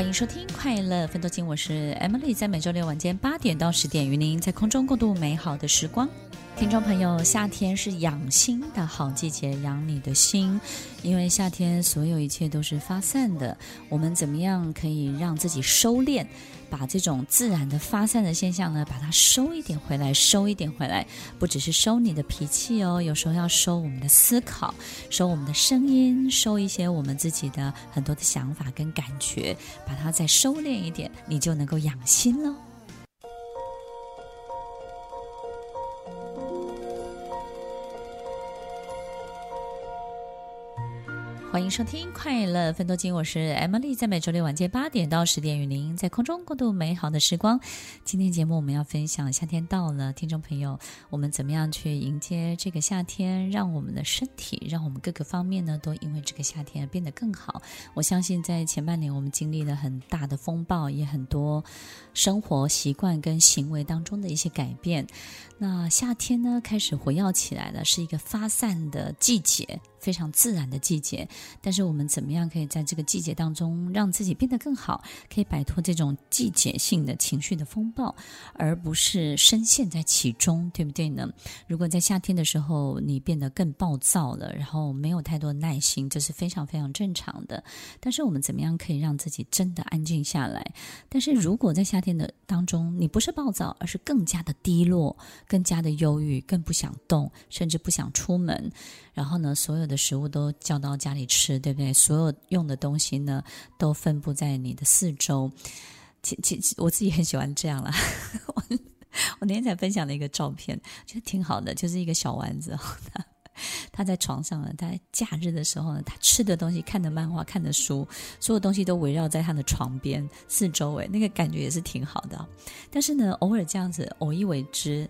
欢迎收听《快乐奋斗经》，我是 Emily，在每周六晚间八点到十点，与您在空中共度美好的时光。听众朋友，夏天是养心的好季节，养你的心，因为夏天所有一切都是发散的。我们怎么样可以让自己收敛，把这种自然的发散的现象呢，把它收一点回来，收一点回来，不只是收你的脾气哦，有时候要收我们的思考，收我们的声音，收一些我们自己的很多的想法跟感觉，把它再收敛一点，你就能够养心了。欢迎收听《快乐分多金》，我是 Emily，在每周六晚间八点到十点，与您在空中共度美好的时光。今天节目我们要分享夏天到了，听众朋友，我们怎么样去迎接这个夏天，让我们的身体，让我们各个方面呢，都因为这个夏天变得更好。我相信在前半年我们经历了很大的风暴，也很多生活习惯跟行为当中的一些改变。那夏天呢，开始活跃起来了，是一个发散的季节。非常自然的季节，但是我们怎么样可以在这个季节当中让自己变得更好，可以摆脱这种季节性的情绪的风暴，而不是深陷在其中，对不对呢？如果在夏天的时候你变得更暴躁了，然后没有太多耐心，这是非常非常正常的。但是我们怎么样可以让自己真的安静下来？但是如果在夏天的当中你不是暴躁，而是更加的低落，更加的忧郁，更不想动，甚至不想出门。然后呢，所有的食物都叫到家里吃，对不对？所有用的东西呢，都分布在你的四周。其其我自己很喜欢这样啦。我我那天才分享了一个照片，觉得挺好的，就是一个小丸子，他他在床上呢，他在假日的时候呢，他吃的东西、看的漫画、看的书，所有东西都围绕在他的床边四周，围，那个感觉也是挺好的。但是呢，偶尔这样子，偶一为之。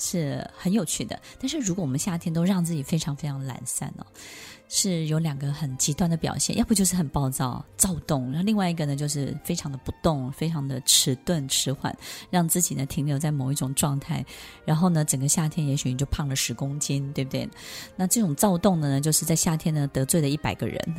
是很有趣的，但是如果我们夏天都让自己非常非常懒散哦，是有两个很极端的表现，要不就是很暴躁躁动，然后另外一个呢就是非常的不动，非常的迟钝迟缓，让自己呢停留在某一种状态，然后呢整个夏天也许你就胖了十公斤，对不对？那这种躁动呢，就是在夏天呢得罪了一百个人。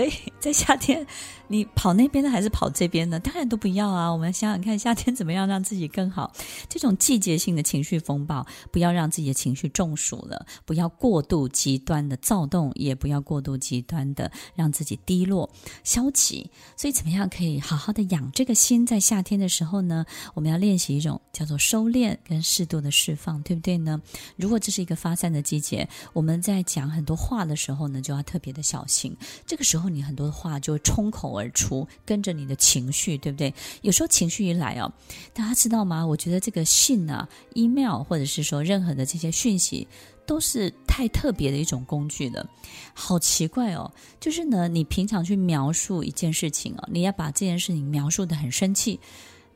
所以在夏天，你跑那边的还是跑这边的？当然都不要啊！我们想想看，夏天怎么样让自己更好？这种季节性的情绪风暴，不要让自己的情绪中暑了，不要过度极端的躁动，也不要过度极端的让自己低落、消极。所以怎么样可以好好的养这个心？在夏天的时候呢，我们要练习一种叫做收敛跟适度的释放，对不对呢？如果这是一个发散的季节，我们在讲很多话的时候呢，就要特别的小心。这个时候，你很多的话就会冲口而出，跟着你的情绪，对不对？有时候情绪一来哦，大家知道吗？我觉得这个信啊、email 或者是说任何的这些讯息，都是太特别的一种工具了。好奇怪哦，就是呢，你平常去描述一件事情哦，你要把这件事情描述的很生气。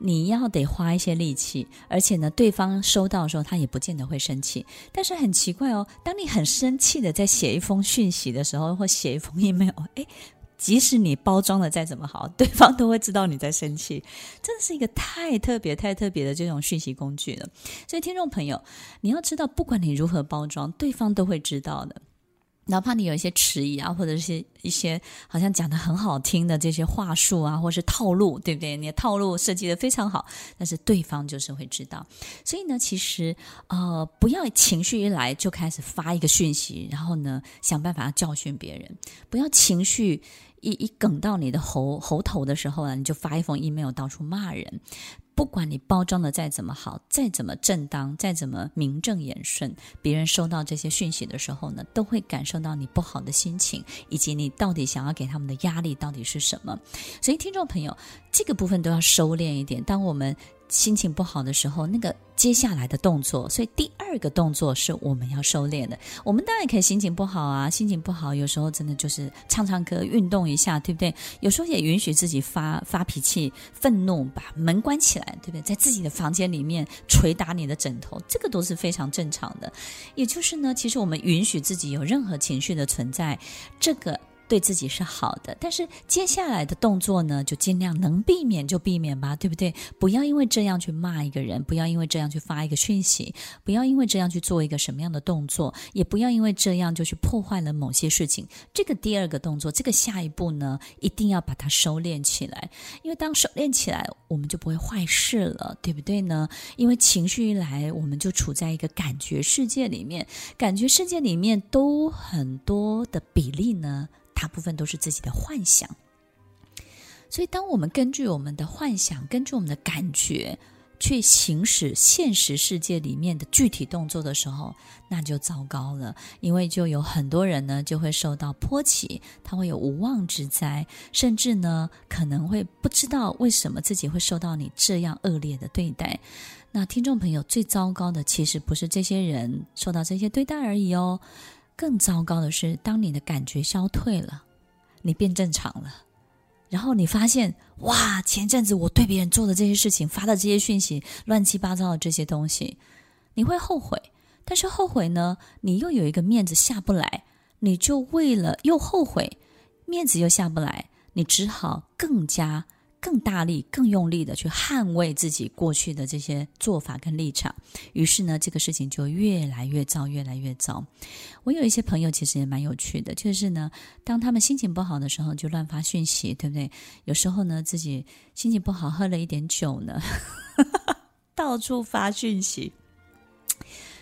你要得花一些力气，而且呢，对方收到的时候，他也不见得会生气。但是很奇怪哦，当你很生气的在写一封讯息的时候，或写一封 email，诶，即使你包装的再怎么好，对方都会知道你在生气。真的是一个太特别、太特别的这种讯息工具了。所以，听众朋友，你要知道，不管你如何包装，对方都会知道的。哪怕你有一些迟疑啊，或者是一些好像讲得很好听的这些话术啊，或是套路，对不对？你的套路设计得非常好，但是对方就是会知道。所以呢，其实呃，不要情绪一来就开始发一个讯息，然后呢，想办法教训别人。不要情绪一一梗到你的喉喉头的时候呢，你就发一封 email 到处骂人。不管你包装的再怎么好，再怎么正当，再怎么名正言顺，别人收到这些讯息的时候呢，都会感受到你不好的心情，以及你到底想要给他们的压力到底是什么。所以，听众朋友，这个部分都要收敛一点。当我们心情不好的时候，那个接下来的动作，所以第二个动作是我们要收敛的。我们当然可以心情不好啊，心情不好，有时候真的就是唱唱歌、运动一下，对不对？有时候也允许自己发发脾气、愤怒，把门关起来，对不对？在自己的房间里面捶打你的枕头，这个都是非常正常的。也就是呢，其实我们允许自己有任何情绪的存在，这个。对自己是好的，但是接下来的动作呢，就尽量能避免就避免吧，对不对？不要因为这样去骂一个人，不要因为这样去发一个讯息，不要因为这样去做一个什么样的动作，也不要因为这样就去破坏了某些事情。这个第二个动作，这个下一步呢，一定要把它收敛起来，因为当收敛起来，我们就不会坏事了，对不对呢？因为情绪一来，我们就处在一个感觉世界里面，感觉世界里面都很多的比例呢。大部分都是自己的幻想，所以当我们根据我们的幻想，根据我们的感觉去行使现实世界里面的具体动作的时候，那就糟糕了，因为就有很多人呢就会受到波及，他会有无妄之灾，甚至呢可能会不知道为什么自己会受到你这样恶劣的对待。那听众朋友，最糟糕的其实不是这些人受到这些对待而已哦。更糟糕的是，当你的感觉消退了，你变正常了，然后你发现，哇，前阵子我对别人做的这些事情，发的这些讯息，乱七八糟的这些东西，你会后悔。但是后悔呢，你又有一个面子下不来，你就为了又后悔，面子又下不来，你只好更加。更大力、更用力的去捍卫自己过去的这些做法跟立场，于是呢，这个事情就越来越糟，越来越糟。我有一些朋友其实也蛮有趣的，就是呢，当他们心情不好的时候，就乱发讯息，对不对？有时候呢，自己心情不好，喝了一点酒呢，到处发讯息，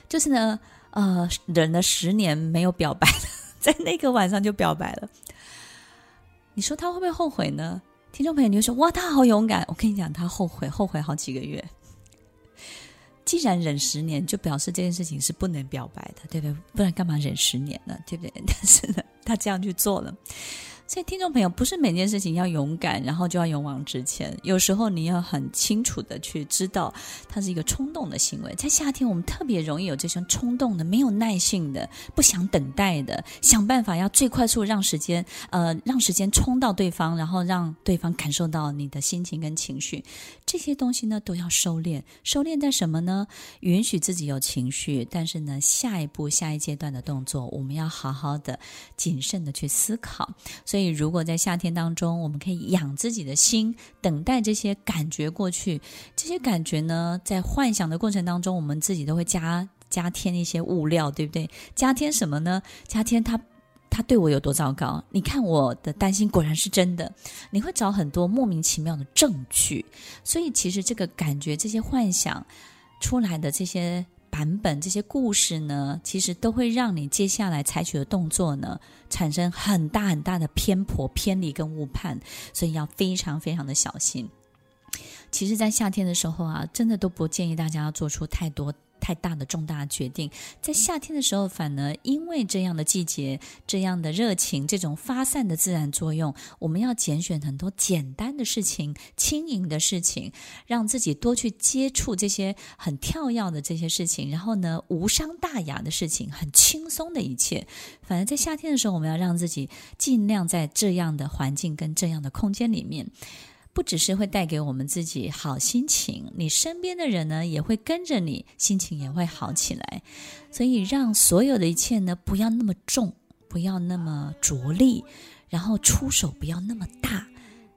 就是呢，呃，忍了十年没有表白，在那个晚上就表白了。你说他会不会后悔呢？听众朋友，你会说哇，他好勇敢！我跟你讲，他后悔，后悔好几个月。既然忍十年，就表示这件事情是不能表白的，对不对？不然干嘛忍十年呢？对不对？但是呢，他这样去做了。所以，听众朋友，不是每件事情要勇敢，然后就要勇往直前。有时候你要很清楚的去知道，它是一个冲动的行为。在夏天，我们特别容易有这种冲动的、没有耐性的、不想等待的，想办法要最快速让时间，呃，让时间冲到对方，然后让对方感受到你的心情跟情绪。这些东西呢，都要收敛。收敛在什么呢？允许自己有情绪，但是呢，下一步、下一阶段的动作，我们要好好的、谨慎的去思考。所以。以，如果在夏天当中，我们可以养自己的心，等待这些感觉过去。这些感觉呢，在幻想的过程当中，我们自己都会加加添一些物料，对不对？加添什么呢？加添他他对我有多糟糕？你看我的担心果然是真的。你会找很多莫名其妙的证据。所以，其实这个感觉，这些幻想出来的这些。版本这些故事呢，其实都会让你接下来采取的动作呢，产生很大很大的偏颇、偏离跟误判，所以要非常非常的小心。其实，在夏天的时候啊，真的都不建议大家要做出太多。太大的重大决定，在夏天的时候，反而因为这样的季节、这样的热情、这种发散的自然作用，我们要拣选很多简单的事情、轻盈的事情，让自己多去接触这些很跳跃的这些事情，然后呢，无伤大雅的事情，很轻松的一切。反而在夏天的时候，我们要让自己尽量在这样的环境跟这样的空间里面。不只是会带给我们自己好心情，你身边的人呢也会跟着你，心情也会好起来。所以让所有的一切呢不要那么重，不要那么着力，然后出手不要那么大。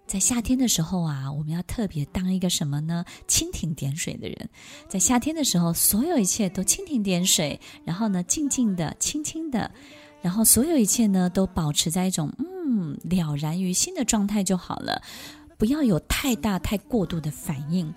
在夏天的时候啊，我们要特别当一个什么呢？蜻蜓点水的人。在夏天的时候，所有一切都蜻蜓点水，然后呢，静静的、轻轻的，然后所有一切呢都保持在一种嗯了然于心的状态就好了。不要有太大、太过度的反应，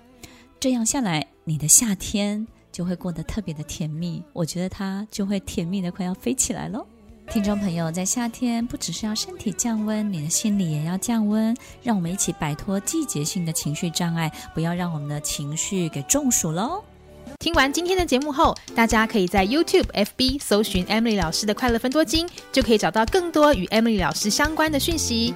这样下来，你的夏天就会过得特别的甜蜜。我觉得它就会甜蜜的快要飞起来喽。听众朋友，在夏天不只是要身体降温，你的心里也要降温。让我们一起摆脱季节性的情绪障碍，不要让我们的情绪给中暑喽。听完今天的节目后，大家可以在 YouTube、FB 搜寻 Emily 老师的快乐分多金，就可以找到更多与 Emily 老师相关的讯息。